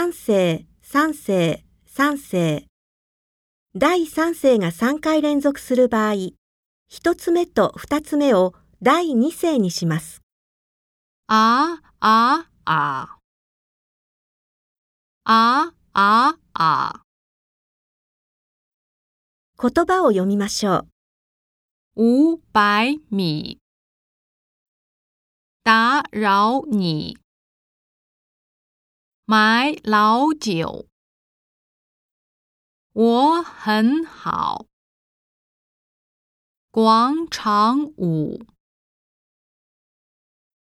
三世、三世、三世。第三世が3回連続する場合、一つ目と二つ目を第二世にします。あああ。あああ。言葉を読みましょう。五百米。打扰你。买老酒。我很好。广场舞。